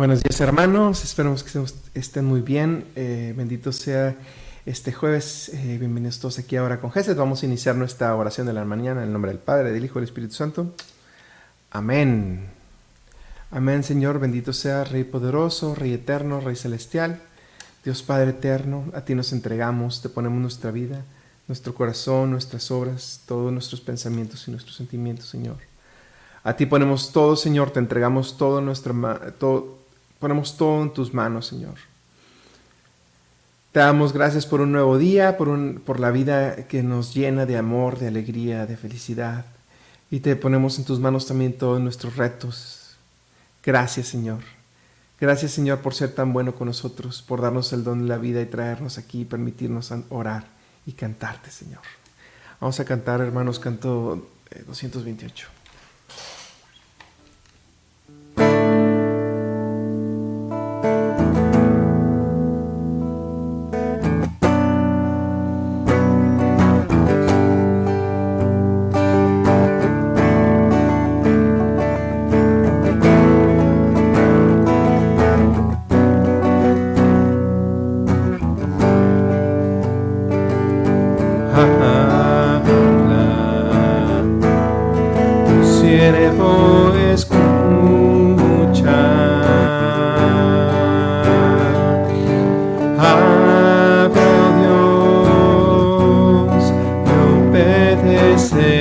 Buenos días hermanos, esperamos que estén muy bien. Eh, bendito sea este jueves. Eh, bienvenidos todos aquí ahora con Jesús. Vamos a iniciar nuestra oración de la mañana en el nombre del Padre, del Hijo y del Espíritu Santo. Amén. Amén Señor, bendito sea Rey poderoso, Rey eterno, Rey celestial. Dios Padre eterno, a ti nos entregamos, te ponemos nuestra vida, nuestro corazón, nuestras obras, todos nuestros pensamientos y nuestros sentimientos, Señor. A ti ponemos todo, Señor, te entregamos todo nuestro, todo, Ponemos todo en tus manos, Señor. Te damos gracias por un nuevo día, por, un, por la vida que nos llena de amor, de alegría, de felicidad. Y te ponemos en tus manos también todos nuestros retos. Gracias, Señor. Gracias, Señor, por ser tan bueno con nosotros, por darnos el don de la vida y traernos aquí y permitirnos orar y cantarte, Señor. Vamos a cantar, hermanos, canto 228. amanecer.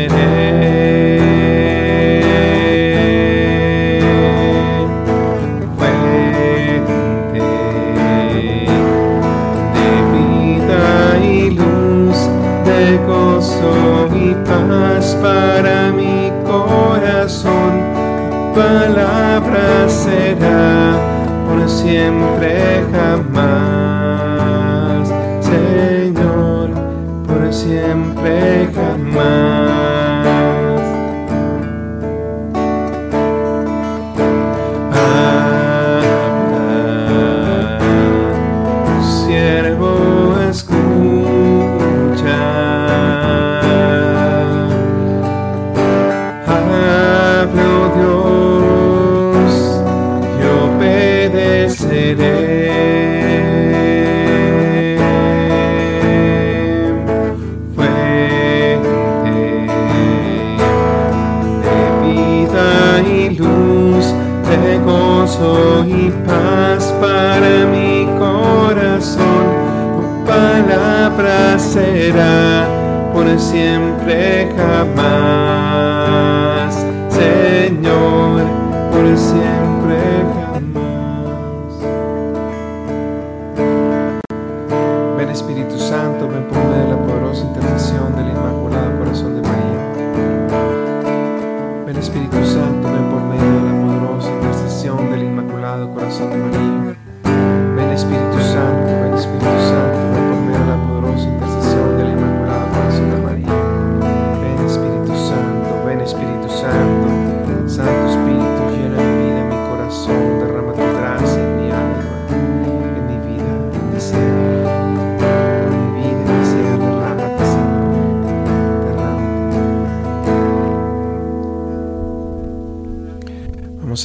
there.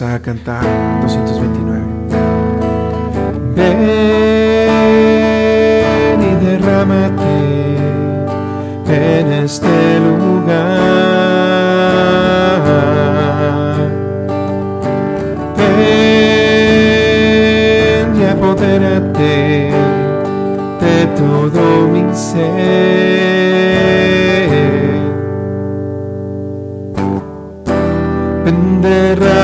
Eh, a cantar 229. Ven y derrámate en este lugar.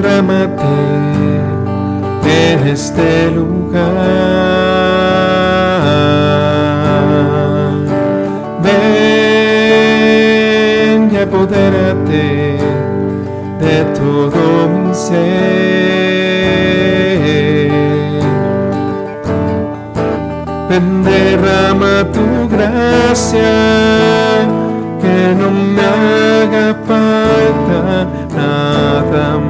derrámate en este lugar. Ven y apodérate de todo mi ser. Ven, derrama tu gracia que no me haga falta nada más.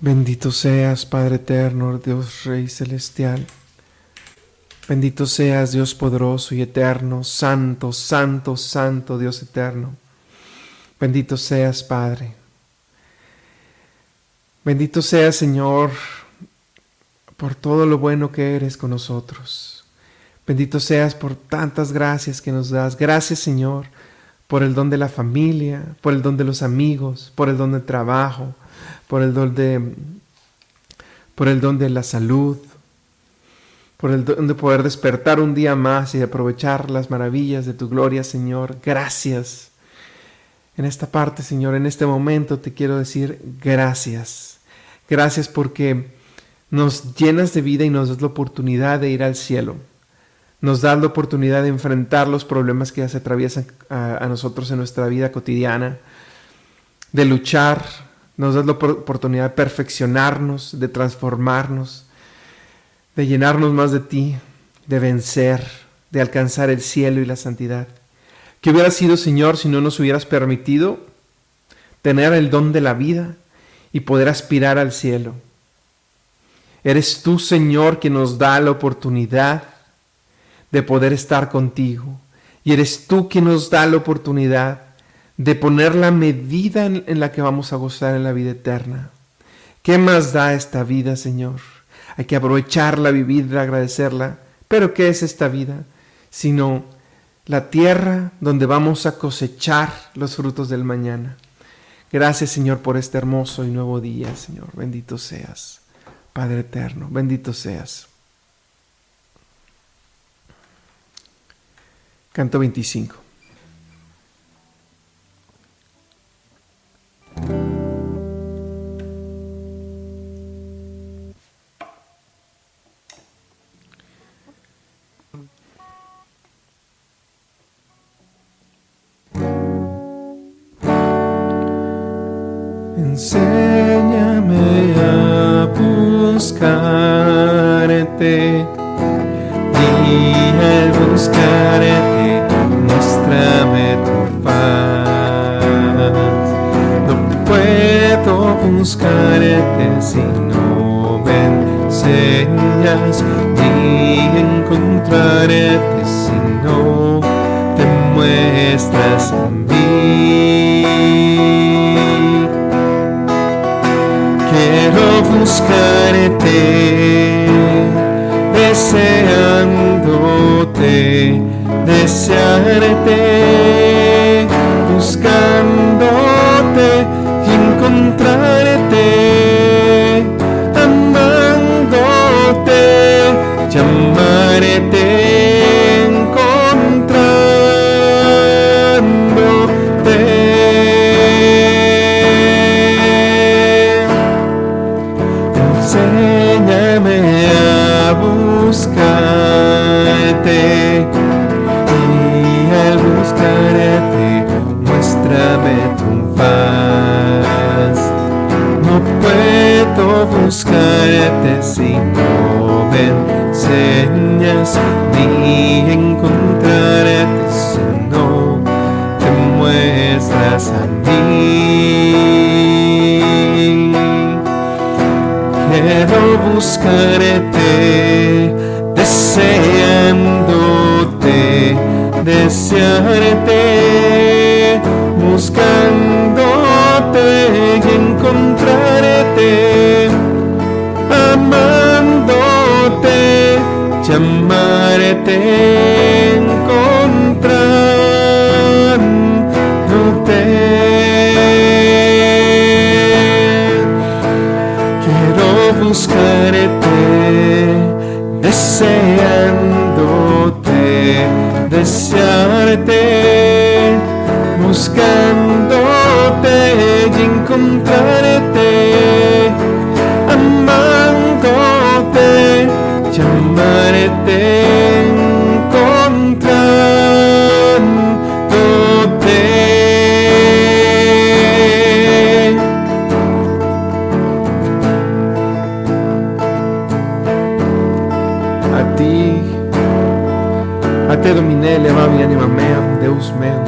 Bendito seas, Padre eterno, Dios Rey celestial. Bendito seas, Dios poderoso y eterno, santo, santo, santo, Dios eterno. Bendito seas, Padre. Bendito seas, Señor, por todo lo bueno que eres con nosotros. Bendito seas por tantas gracias que nos das. Gracias, Señor, por el don de la familia, por el don de los amigos, por el don del trabajo, por el don de, por el don de la salud, por el don de poder despertar un día más y aprovechar las maravillas de tu gloria, Señor. Gracias. En esta parte, Señor, en este momento te quiero decir gracias. Gracias porque nos llenas de vida y nos das la oportunidad de ir al cielo. Nos das la oportunidad de enfrentar los problemas que ya se atraviesan a, a nosotros en nuestra vida cotidiana, de luchar nos das la oportunidad de perfeccionarnos, de transformarnos, de llenarnos más de ti, de vencer, de alcanzar el cielo y la santidad. ¿Qué hubiera sido, Señor, si no nos hubieras permitido tener el don de la vida y poder aspirar al cielo? Eres tú, Señor, que nos da la oportunidad de poder estar contigo. Y eres tú que nos da la oportunidad de poner la medida en, la que vamos a gozar en la vida eterna. ¿Qué más da esta vida, Señor? Hay que aprovecharla, vivirla, agradecerla. Pero ¿qué es esta vida? Sino la tierra donde vamos a cosechar los frutos del mañana. Gracias, Señor, por este hermoso y nuevo día, Señor. Bendito seas, Padre eterno. Bendito seas. Canto 25. Buscarte y al buscarte muéstrame tu paz. No puedo buscarte si no me enseñas desearte, buscándote y encontrarte, amándote, llamarte, encontrándote. Enséñame a buscarte buscarte si no me enseñas ni encontrarte si no te muestras a mí. Quiero buscarte, te encontrándote. Quiero buscarte, deseándote, desearte, buscándote y encontrarte, amándote, llamarte. nele, ela me anima mesmo, Deus mesmo.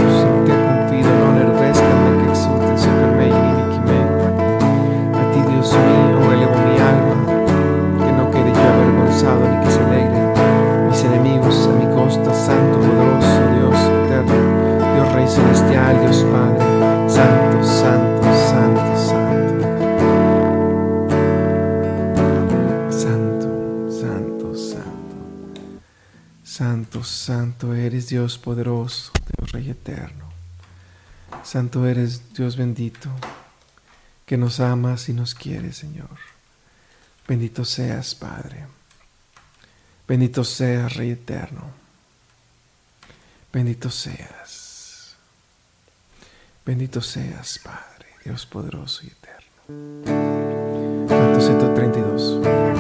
Eres Dios poderoso, Dios Rey eterno. Santo eres Dios bendito, que nos amas y nos quieres, Señor. Bendito seas, Padre. Bendito seas, Rey eterno. Bendito seas. Bendito seas, Padre, Dios poderoso y eterno. Canto 132.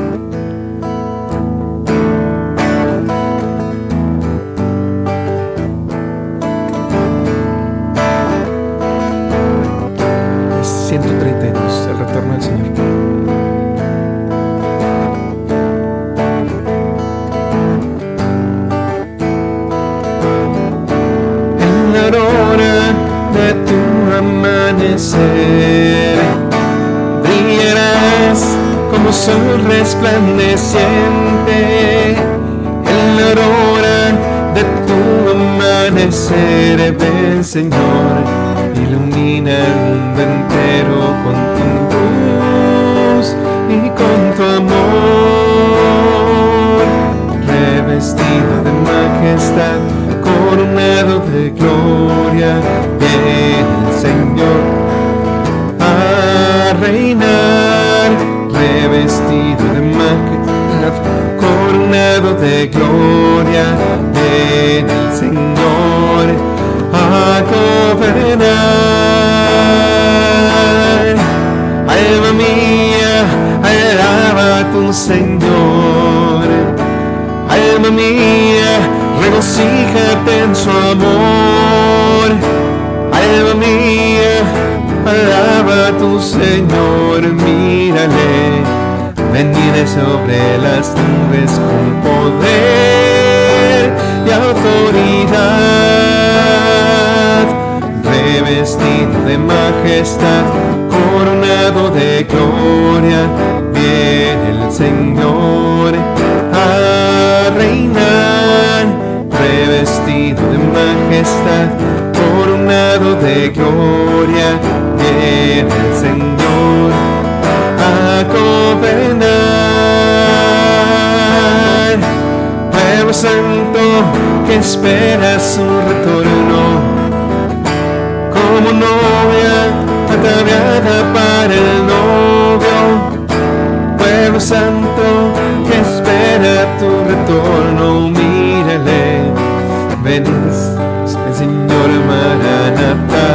Brillarás como sol resplandeciente en la aurora de tu amanecer. Ven, Señor, ilumina el mundo majestad, coronado de gloria. Ven, Señor reinar, revestido de majestad, coronado de gloria, en el Señor a gobernar. Alma mía, alaba a tu Señor. Alma mía, regocíjate en su amor. Alma mía, Alaba a tu Señor, mírale, venir sobre las nubes con poder y autoridad, revestido de majestad, coronado de gloria, viene el Señor a reinar, revestido de majestad, coronado de gloria el Señor a gobernar. Pueblo santo que espera su retorno, como novia ataviada para el novio. Pueblo santo que espera tu retorno, ven, Señor Maranatha.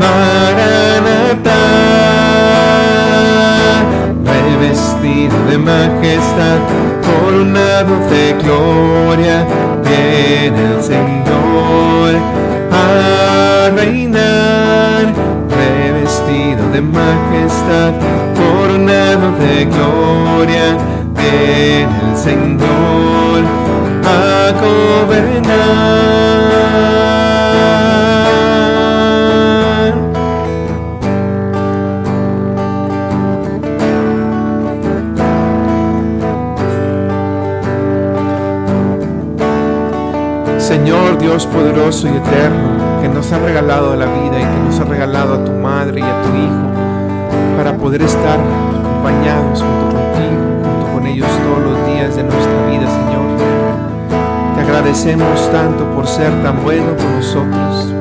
Maranatha, revestido de majestad, coronado de gloria, viene el Señor a reinar, revestido de majestad, coronado de gloria, viene el Señor Señor Dios poderoso y eterno, que nos ha regalado la vida y que nos ha regalado a tu madre y a tu hijo, para poder estar acompañados junto contigo, junto con ellos todos los días de nuestra vida, Señor. Te agradecemos tanto por ser tan bueno con nosotros,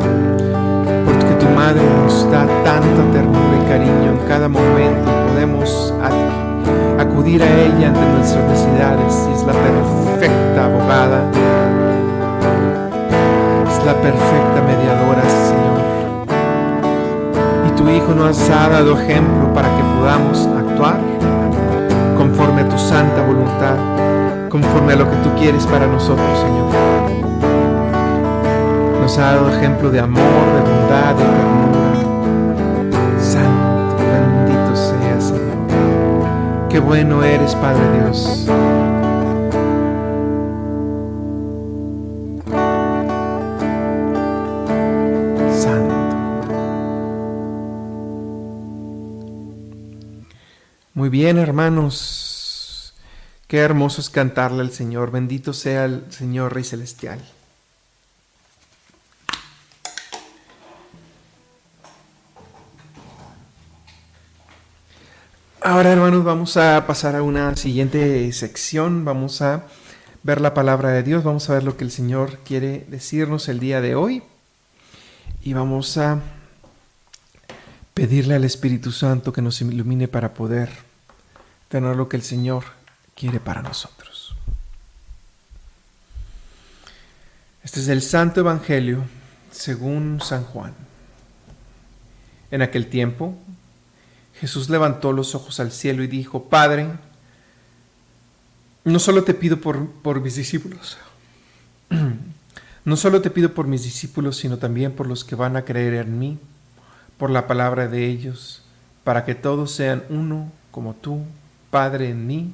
porque tu madre nos da tanta ternura y cariño en cada momento. Podemos acudir a ella ante nuestras necesidades es la perfecta abogada, es la perfecta mediadora, Señor. Y tu Hijo nos ha dado ejemplo para que podamos actuar conforme a tu santa voluntad, conforme a lo que tú quieres para nosotros, Señor. Nos ha dado ejemplo de amor, de bondad, de ternura. Santo, bendito sea, Señor. Qué bueno eres, Padre Dios. Muy bien, hermanos. Qué hermoso es cantarle al Señor. Bendito sea el Señor Rey Celestial. Ahora, hermanos, vamos a pasar a una siguiente sección. Vamos a ver la palabra de Dios. Vamos a ver lo que el Señor quiere decirnos el día de hoy. Y vamos a pedirle al Espíritu Santo que nos ilumine para poder tener lo que el Señor quiere para nosotros. Este es el Santo Evangelio según San Juan. En aquel tiempo, Jesús levantó los ojos al cielo y dijo, Padre, no solo te pido por, por mis discípulos, no solo te pido por mis discípulos, sino también por los que van a creer en mí por la palabra de ellos, para que todos sean uno como tú, Padre en mí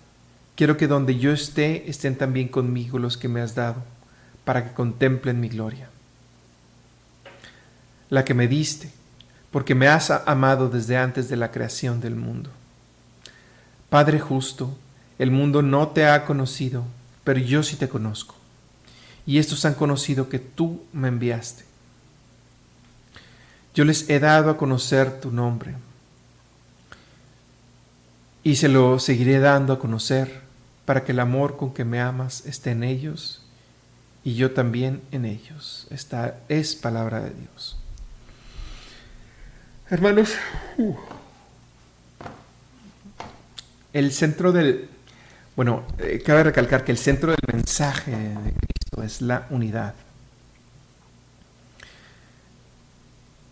quiero que donde yo esté estén también conmigo los que me has dado, para que contemplen mi gloria. La que me diste, porque me has amado desde antes de la creación del mundo. Padre justo, el mundo no te ha conocido, pero yo sí te conozco. Y estos han conocido que tú me enviaste. Yo les he dado a conocer tu nombre y se lo seguiré dando a conocer para que el amor con que me amas esté en ellos y yo también en ellos. Esta es palabra de Dios. Hermanos, uh, el centro del, bueno, eh, cabe recalcar que el centro del mensaje de Cristo es la unidad.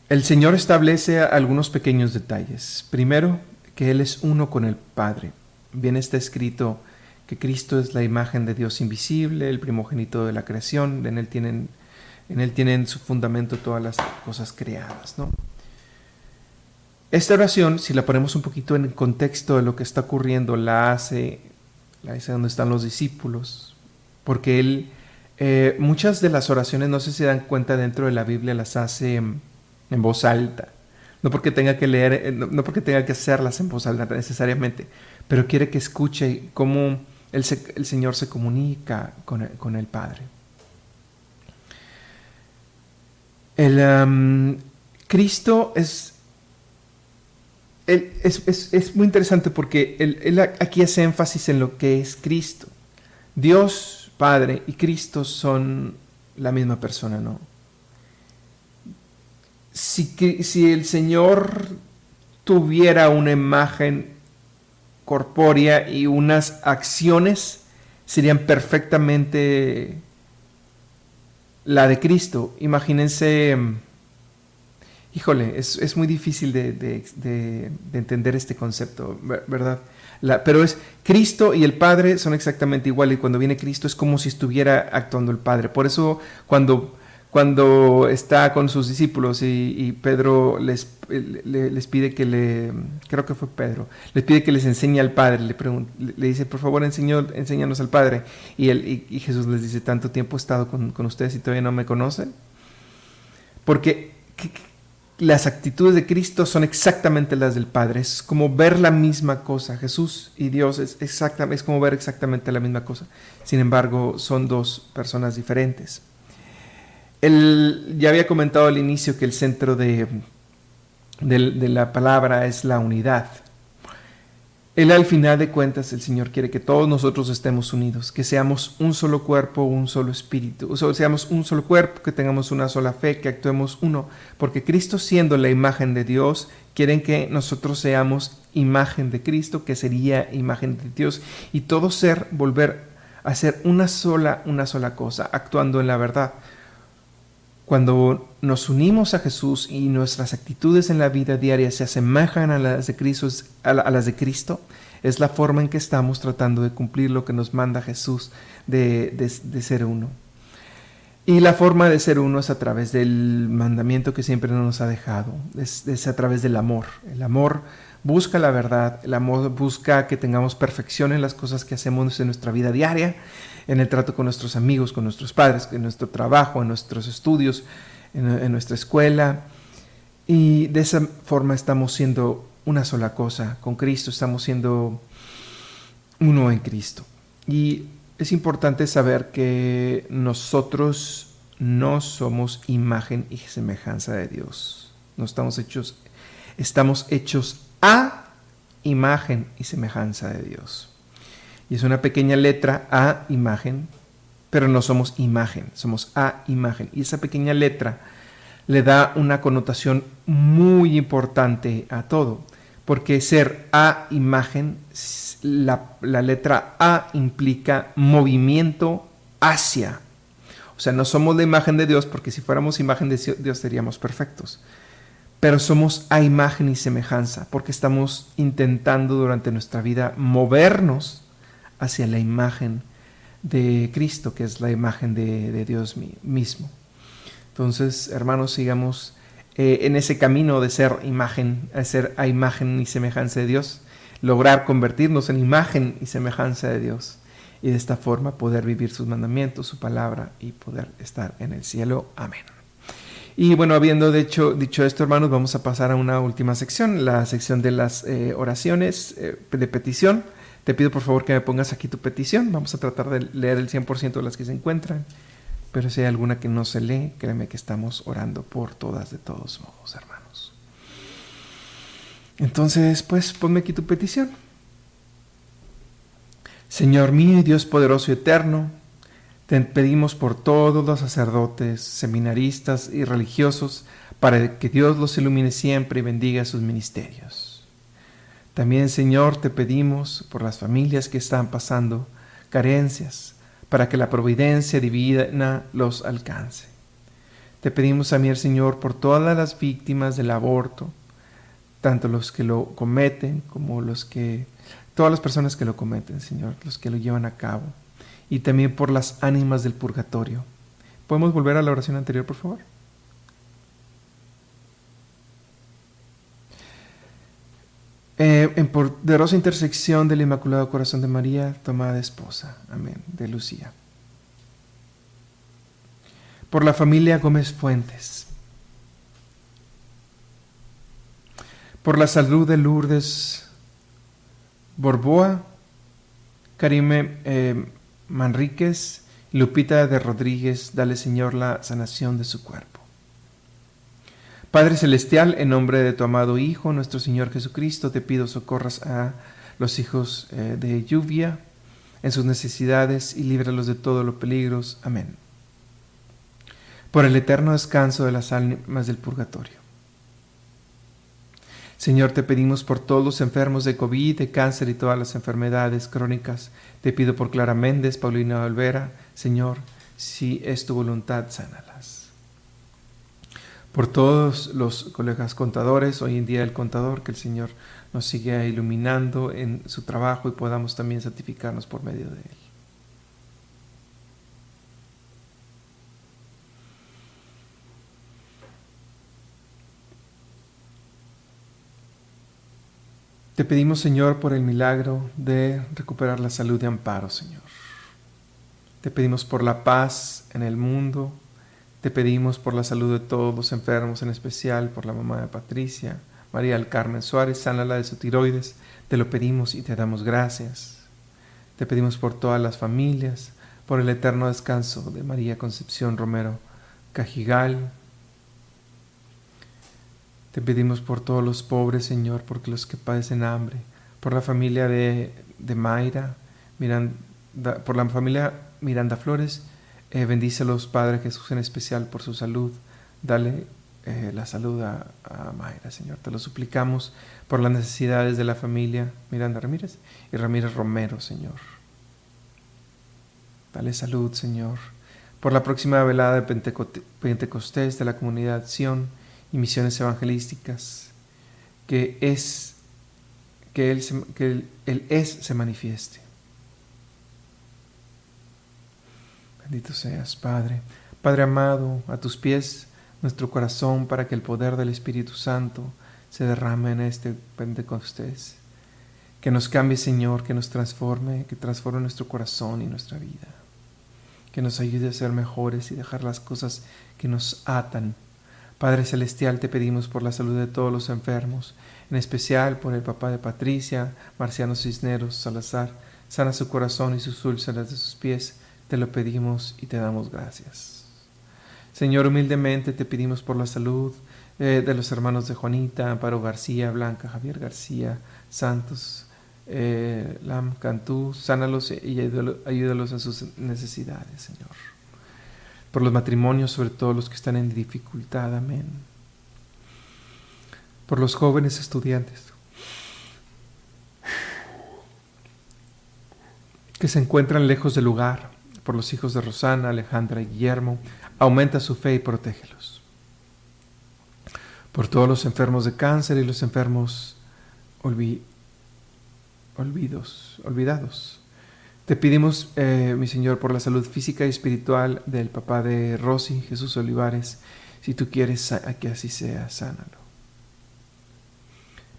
El Señor establece algunos pequeños detalles. Primero, que Él es uno con el Padre. Bien está escrito que Cristo es la imagen de Dios invisible, el primogénito de la creación, en Él tienen, en él tienen su fundamento todas las cosas creadas. ¿no? Esta oración, si la ponemos un poquito en el contexto de lo que está ocurriendo, la hace, la hace donde están los discípulos, porque Él, eh, muchas de las oraciones, no sé si se dan cuenta dentro de la Biblia, las hace en voz alta. No porque tenga que leer, eh, no, porque tenga que hacerlas en voz alta necesariamente, pero quiere que escuche cómo el, el Señor se comunica con el, con el Padre. El Cristo es, es, es, es, muy interesante porque él, él aquí hace énfasis en lo que es Cristo. Dios, Padre y Cristo son la misma persona, ¿no? Si, si el Señor tuviera una imagen corpórea y unas acciones, serían perfectamente la de Cristo. Imagínense, híjole, es, muy difícil de, entender este concepto, ¿verdad? pero es Cristo y el Padre son exactamente iguales y cuando viene Cristo es como si estuviera actuando el Padre. Por eso cuando cuando está con sus discípulos y, Pedro les, les, pide que le, creo que fue Pedro, les pide que les enseñe al Padre, le, le dice, por favor, enseñó, enséñanos al Padre. Y, él, y, Jesús les dice, tanto tiempo he estado con, ustedes y todavía no me conocen. Porque las actitudes de Cristo son exactamente las del Padre. Es como ver la misma cosa. Jesús y Dios es, es como ver exactamente la misma cosa. Sin embargo, son dos personas diferentes. El, ya había comentado al inicio que el centro de, de la palabra es la unidad. Él al final de cuentas, el Señor quiere que todos nosotros estemos unidos, que seamos un solo cuerpo, un solo espíritu, o sea, seamos un solo cuerpo, que tengamos una sola fe, que actuemos uno, porque Cristo siendo la imagen de Dios, quieren que nosotros seamos imagen de Cristo, que sería imagen de Dios, y todo ser volver a ser una sola, una sola cosa, actuando en la verdad. Cuando nos unimos a Jesús y nuestras actitudes en la vida diaria se asemejan a las de Cristo, a, las de Cristo es la forma en que estamos tratando de cumplir lo que nos manda Jesús de, ser uno. Y la forma de ser uno es a través del mandamiento que siempre nos ha dejado, es, a través del amor. El amor busca la verdad, el amor busca que tengamos perfección en las cosas que hacemos en nuestra vida diaria, en el trato con nuestros amigos, con nuestros padres, en nuestro trabajo, en nuestros estudios, en, nuestra escuela. Y de esa forma estamos siendo una sola cosa con Cristo, estamos siendo uno en Cristo. Y es importante saber que nosotros no somos imagen y semejanza de Dios. No estamos hechos, estamos hechos a imagen y semejanza de Dios. Y es una pequeña letra a imagen pero no somos imagen, somos a imagen. Y esa pequeña letra le da una connotación muy importante a todo, porque ser a imagen, la, letra A implica movimiento hacia. O sea, no somos la imagen de Dios, porque si fuéramos imagen de Dios seríamos perfectos. Pero somos a imagen y semejanza, porque estamos intentando durante nuestra vida movernos hacia la imagen de Cristo, que es la imagen de, Dios mismo. Entonces, hermanos, sigamos eh, en ese camino de ser imagen, de ser a imagen y semejanza de Dios, lograr convertirnos en imagen y semejanza de Dios y de esta forma poder vivir sus mandamientos, su palabra y poder estar en el cielo. Amén. Y bueno, habiendo dicho, esto, hermanos, vamos a pasar a una última sección, la sección de las eh, oraciones eh, de petición. Te pido por favor que me pongas aquí tu petición. Vamos a tratar de leer el 100% de las que se encuentran. Pero si hay alguna que no se lee, créeme que estamos orando por todas de todos modos, hermanos. Entonces, pues ponme aquí tu petición. Señor mío y Dios poderoso y eterno, te pedimos por todos los sacerdotes, seminaristas y religiosos para que Dios los ilumine siempre y bendiga sus ministerios. También, Señor, te pedimos por las familias que están pasando carencias, para que la providencia divina los alcance. Te pedimos también, Señor, por todas las víctimas del aborto, tanto los que lo cometen como los que, todas las personas que lo cometen, Señor, los que lo llevan a cabo, y también por las ánimas del purgatorio. ¿Podemos volver a la oración anterior, por favor? Eh, en poderosa intersección del Inmaculado Corazón de María, tomada esposa. Amén. De Lucía. Por la familia Gómez Fuentes. Por la salud de Lourdes Borboa, Karime eh, Manríquez, Lupita de Rodríguez, dale Señor la sanación de su cuerpo. Padre Celestial, en nombre de tu amado Hijo, nuestro Señor Jesucristo, te pido socorras a los hijos eh, de lluvia en sus necesidades y líbralos de todos los peligros. Amén. Por el eterno descanso de las almas del purgatorio. Señor, te pedimos por todos los enfermos de COVID, de cáncer y todas las enfermedades crónicas. Te pido por Clara Méndez, Paulina Olvera. Señor, si es tu voluntad, sánalas por todos los colegas contadores, hoy en día el contador, que el Señor nos siga iluminando en su trabajo y podamos también santificarnos por medio de él. Te pedimos, Señor, por el milagro de recuperar la salud de amparo, Señor. Te pedimos por la paz en el mundo, Te pedimos por la salud de todos los enfermos, en especial por la mamá de Patricia, María del Carmen Suárez, sánala de su tiroides. Te lo pedimos y te damos gracias. Te pedimos por todas las familias, por el eterno descanso de María Concepción Romero Cajigal. Te pedimos por todos los pobres, Señor, porque los que padecen hambre, por la familia de, de Mayra, por la familia Miranda Flores, eh, bendícelos, Padre Jesús, en especial por su salud. Dale eh, la salud a, a, Mayra, Señor. Te lo suplicamos por las necesidades de la familia Miranda Ramírez y Ramírez Romero, Señor. Dale salud, Señor. Por la próxima velada de Pentecostés de la comunidad Sion y misiones evangelísticas, que es que él, que él es se manifieste. Bendito seas, Padre. Padre amado, a tus pies nuestro corazón para que el poder del Espíritu Santo se derrame en este Pentecostés. Que nos cambie, Señor, que nos transforme, que transforme nuestro corazón y nuestra vida. Que nos ayude a ser mejores y dejar las cosas que nos atan. Padre Celestial, te pedimos por la salud de todos los enfermos, en especial por el papá de Patricia, Marciano Cisneros Salazar. Sana su corazón y sus úlceras de sus pies te lo pedimos y te damos gracias. Señor, humildemente te pedimos por la salud eh, de los hermanos de Juanita, Amparo García, Blanca, Javier García, Santos, eh, Lam Cantú, sánalos y ayúdalos en sus necesidades, Señor. Por los matrimonios, sobre todo los que están en dificultad, amén. Por los jóvenes estudiantes que se encuentran lejos del lugar, por los hijos de Rosana, Alejandra y Guillermo, aumenta su fe y protégelos. Por todos los enfermos de cáncer y los enfermos olvidos, olvidados. Te pedimos, eh, mi Señor, por la salud física y espiritual del papá de Rosy, Jesús Olivares. Si tú quieres que así sea, sánalo.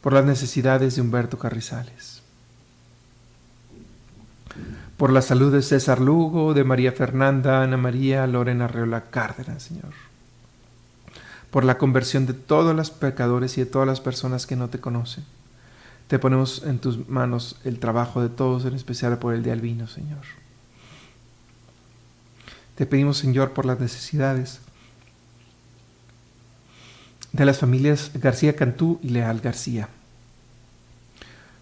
Por las necesidades de Humberto Carrizales por la salud de César Lugo, de María Fernanda, Ana María, Lorena Reola Cárdenas, Señor. Por la conversión de todos los pecadores y de todas las personas que no te conocen. Te ponemos en tus manos el trabajo de todos, en especial por el de Albino, Señor. Te pedimos, Señor, por las necesidades de las familias García Cantú y Leal García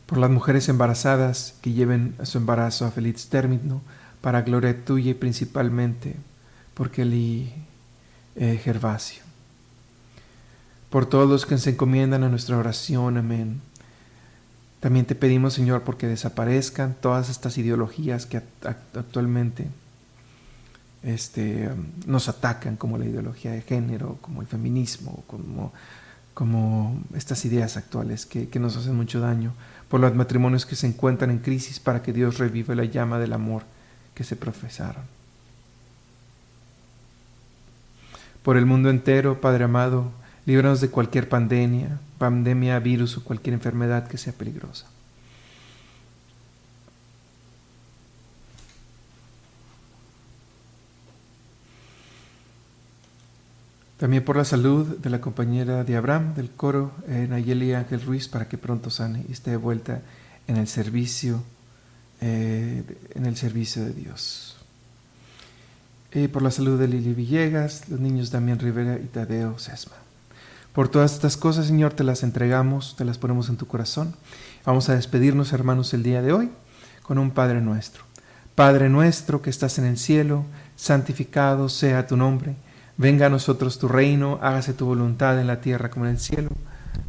por las mujeres embarazadas que lleven su embarazo a feliz término, para gloria tuya y principalmente por Kelly eh, Gervasio. Por todos los que se encomiendan a nuestra oración, amén. También te pedimos, Señor, porque desaparezcan todas estas ideologías que actualmente este, nos atacan, como la ideología de género, como el feminismo, como, como estas ideas actuales que, que nos hacen mucho daño por los matrimonios que se encuentran en crisis para que Dios reviva la llama del amor que se profesaron. Por el mundo entero, Padre amado, líbranos de cualquier pandemia, pandemia, virus o cualquier enfermedad que sea peligrosa. También por la salud de la compañera de Abraham del coro, eh, Nayeli Ángel Ruiz, para que pronto sane y esté de vuelta en el servicio, eh, en el servicio de Dios. Eh, por la salud de Lili Villegas, los niños Damián Rivera y Tadeo Sesma. Por todas estas cosas, Señor, te las entregamos, te las ponemos en tu corazón. Vamos a despedirnos, hermanos, el día de hoy con un Padre nuestro. Padre nuestro que estás en el cielo, santificado sea tu nombre Venga a nosotros tu reino, hágase tu voluntad en la tierra como en el cielo.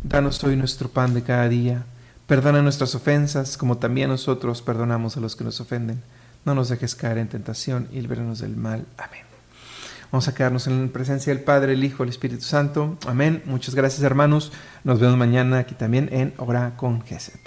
Danos hoy nuestro pan de cada día. Perdona nuestras ofensas, como también nosotros perdonamos a los que nos ofenden. No nos dejes caer en tentación y líbranos del mal. Amén. Vamos a quedarnos en presencia del Padre, el Hijo, el Espíritu Santo. Amén. Muchas gracias, hermanos. Nos vemos mañana aquí también en Hora con Geset.